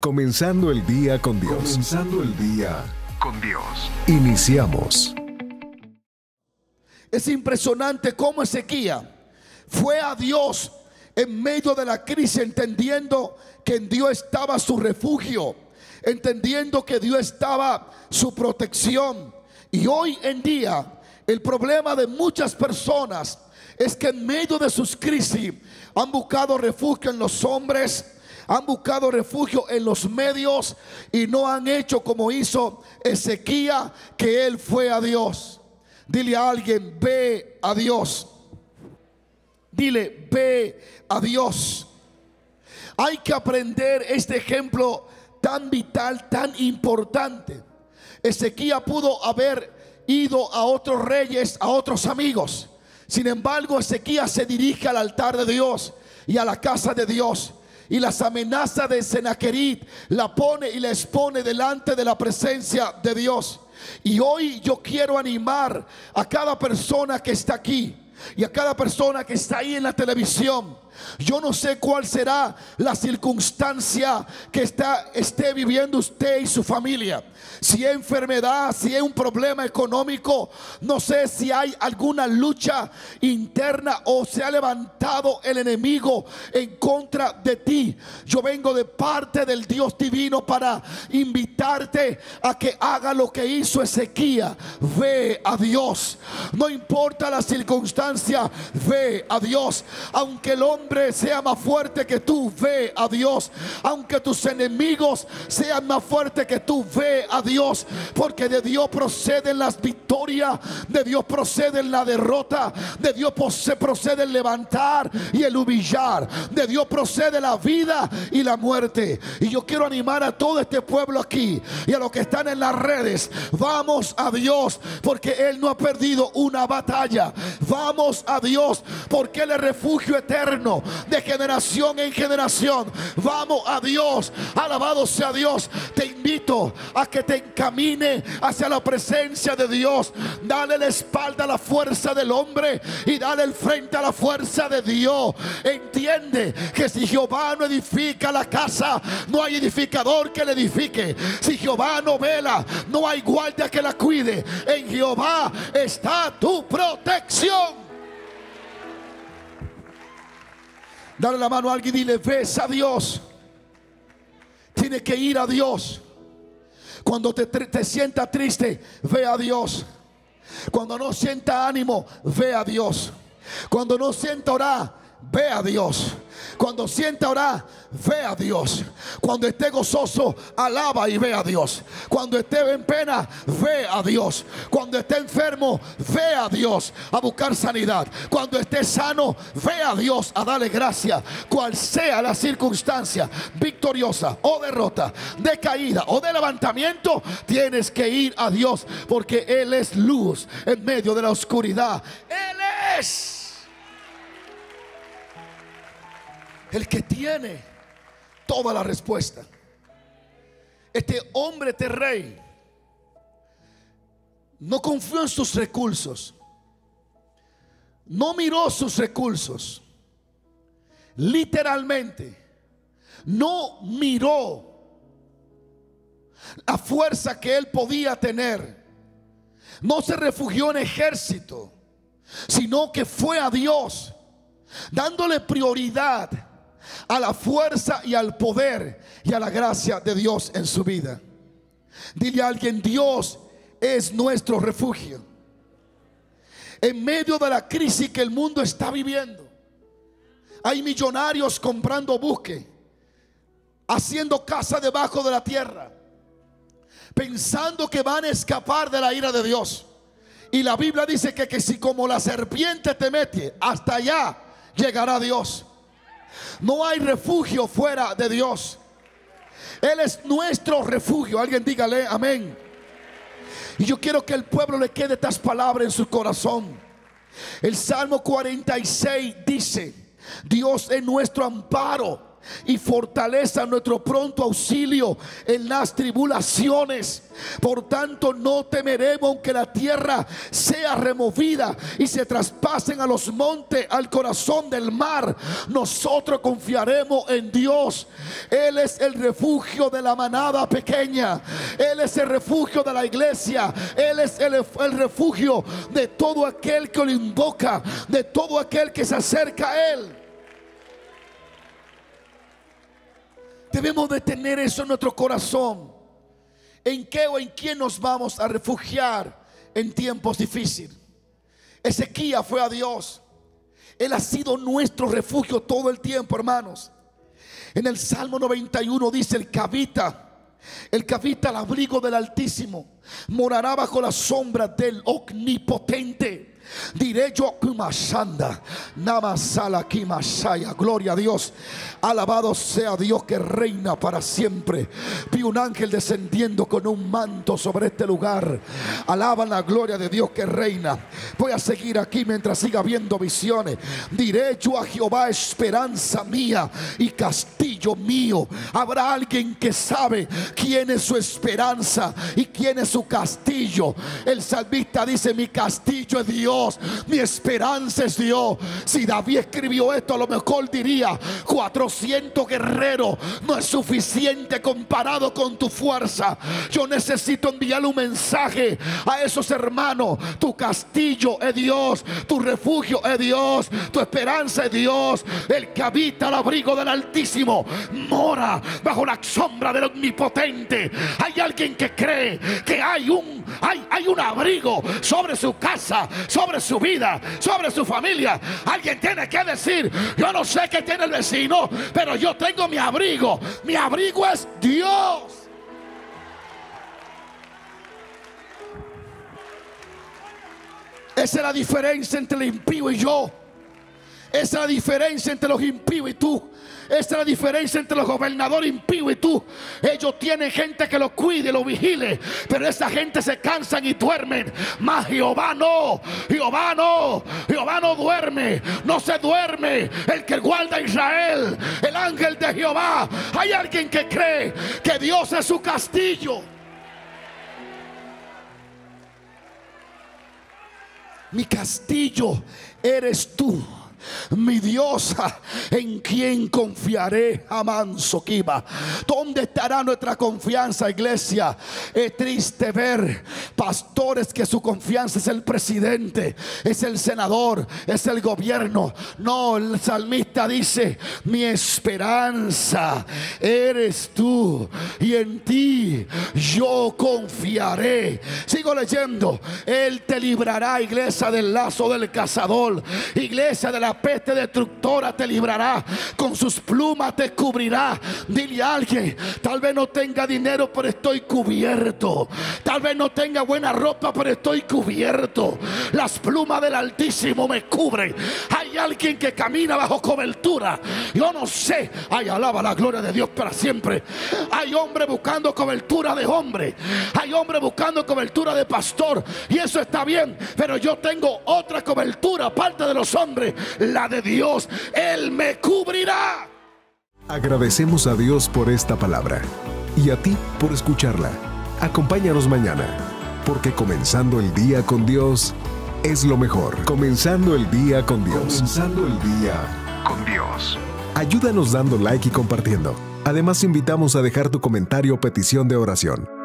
Comenzando el día con Dios. Comenzando el día con Dios. Iniciamos. Es impresionante cómo Ezequiel fue a Dios en medio de la crisis, entendiendo que en Dios estaba su refugio, entendiendo que Dios estaba su protección. Y hoy en día, el problema de muchas personas es que en medio de sus crisis han buscado refugio en los hombres, han buscado refugio en los medios y no han hecho como hizo Ezequiel, que él fue a Dios. Dile a alguien, ve a Dios. Dile, ve a Dios. Hay que aprender este ejemplo tan vital, tan importante. Ezequiel pudo haber ido a otros reyes, a otros amigos. Sin embargo, Ezequiel se dirige al altar de Dios y a la casa de Dios y las amenazas de Senaquerit la pone y la expone delante de la presencia de Dios. Y hoy yo quiero animar a cada persona que está aquí y a cada persona que está ahí en la televisión yo no sé cuál será la circunstancia que está, esté viviendo usted y su familia. Si es enfermedad, si es un problema económico, no sé si hay alguna lucha interna o se ha levantado el enemigo en contra de ti. Yo vengo de parte del Dios divino para invitarte a que haga lo que hizo Ezequiel. Ve a Dios. No importa la circunstancia, ve a Dios. Aunque el hombre sea más fuerte que tú, ve a Dios. Aunque tus enemigos sean más fuertes que tú, ve a Dios. Porque de Dios proceden las victorias, de Dios procede la derrota, de Dios procede el levantar y el humillar, de Dios procede la vida y la muerte. Y yo quiero animar a todo este pueblo aquí y a los que están en las redes, vamos a Dios, porque Él no ha perdido una batalla. Vamos a Dios, porque Él es refugio eterno de generación en generación. Vamos a Dios, alabado sea Dios. Te invito a que te encamine hacia la presencia de Dios. Dale la espalda a la fuerza del hombre y dale el frente a la fuerza de Dios. Entiende que si Jehová no edifica la casa, no hay edificador que le edifique. Si Jehová no vela, no hay guardia que la cuide. En Jehová está tu protección. Dale la mano a alguien y dile, ves a Dios. Tiene que ir a Dios. Cuando te, te sienta triste, ve a Dios. Cuando no sienta ánimo, ve a Dios. Cuando no sienta orar, ve a Dios. Cuando sienta orar, ve a Dios. Cuando esté gozoso, alaba y ve a Dios. Cuando esté en pena, ve a Dios. Cuando esté enfermo, ve a Dios a buscar sanidad. Cuando esté sano, ve a Dios a darle gracia. Cual sea la circunstancia, victoriosa o derrota, de caída o de levantamiento, tienes que ir a Dios porque Él es luz en medio de la oscuridad. Él es el que tiene toda la respuesta. Este hombre, este rey, no confió en sus recursos, no miró sus recursos, literalmente, no miró la fuerza que él podía tener, no se refugió en ejército, sino que fue a Dios, dándole prioridad a la fuerza y al poder y a la gracia de Dios en su vida. Dile a alguien, Dios es nuestro refugio. En medio de la crisis que el mundo está viviendo, hay millonarios comprando buque, haciendo casa debajo de la tierra, pensando que van a escapar de la ira de Dios. Y la Biblia dice que, que si como la serpiente te mete, hasta allá llegará Dios. No hay refugio fuera de Dios. Él es nuestro refugio. Alguien dígale amén. Y yo quiero que el pueblo le quede estas palabras en su corazón. El Salmo 46 dice, Dios es nuestro amparo y fortaleza nuestro pronto auxilio en las tribulaciones. Por tanto, no temeremos aunque la tierra sea removida y se traspasen a los montes, al corazón del mar. Nosotros confiaremos en Dios. Él es el refugio de la manada pequeña. Él es el refugio de la iglesia. Él es el, el refugio de todo aquel que lo invoca, de todo aquel que se acerca a Él. Debemos de tener eso en nuestro corazón. ¿En qué o en quién nos vamos a refugiar en tiempos difíciles? Ezequiel fue a Dios. Él ha sido nuestro refugio todo el tiempo, hermanos. En el Salmo 91 dice el cabita. El que habita al abrigo del Altísimo morará bajo la sombra del Omnipotente. Diré yo Kumashanda, Namasala Kimasaya, gloria a Dios. Alabado sea Dios que reina para siempre. Vi un ángel descendiendo con un manto sobre este lugar. Alaban la gloria de Dios que reina. Voy a seguir aquí mientras siga viendo visiones. Diré yo a Jehová, esperanza mía y castillo mío. Habrá alguien que sabe quién es su esperanza y quién es su castillo. El salmista dice: Mi castillo es Dios, mi esperanza es Dios. Si David escribió esto, a lo mejor diría: 400 guerreros no es suficiente comparado con tu fuerza. Yo necesito enviarle un mensaje a esos hermanos. Tu castillo es Dios, tu refugio es Dios, tu esperanza es Dios. El que habita al abrigo del Altísimo mora bajo la sombra del Omnipotente. Hay alguien que cree que hay un, hay, hay un abrigo sobre su casa, su vida, sobre su familia. Alguien tiene que decir, yo no sé qué tiene el vecino, pero yo tengo mi abrigo. Mi abrigo es Dios. Esa es la diferencia entre el impío y yo. Esa es la diferencia entre los impíos y tú. Esa es la diferencia entre los gobernadores impíos y tú. Ellos tienen gente que los cuide, los vigile. Pero esa gente se cansan y duermen. Mas Jehová no. Jehová no. Jehová no duerme. No se duerme. El que guarda Israel. El ángel de Jehová. Hay alguien que cree que Dios es su castillo. Mi castillo eres tú. Mi Dios, en quien confiaré, Amanso Kiba. ¿Dónde estará nuestra confianza, iglesia? Es triste ver pastores que su confianza es el presidente, es el senador, es el gobierno. No, el salmista dice: Mi esperanza eres tú, y en ti yo confiaré. Sigo leyendo: Él te librará, iglesia, del lazo del cazador, iglesia de la peste destructora te librará, con sus plumas te cubrirá. Dile a alguien, tal vez no tenga dinero, pero estoy cubierto. Tal vez no tenga buena ropa, pero estoy cubierto. Las plumas del Altísimo me cubren. Alguien que camina bajo cobertura. Yo no sé. Ay, alaba la gloria de Dios para siempre. Hay hombre buscando cobertura de hombre. Hay hombre buscando cobertura de pastor. Y eso está bien. Pero yo tengo otra cobertura aparte de los hombres la de Dios. Él me cubrirá. Agradecemos a Dios por esta palabra y a ti por escucharla. Acompáñanos mañana, porque comenzando el día con Dios es lo mejor. Comenzando el día con Dios. Comenzando el día con Dios. Ayúdanos dando like y compartiendo. Además, invitamos a dejar tu comentario o petición de oración.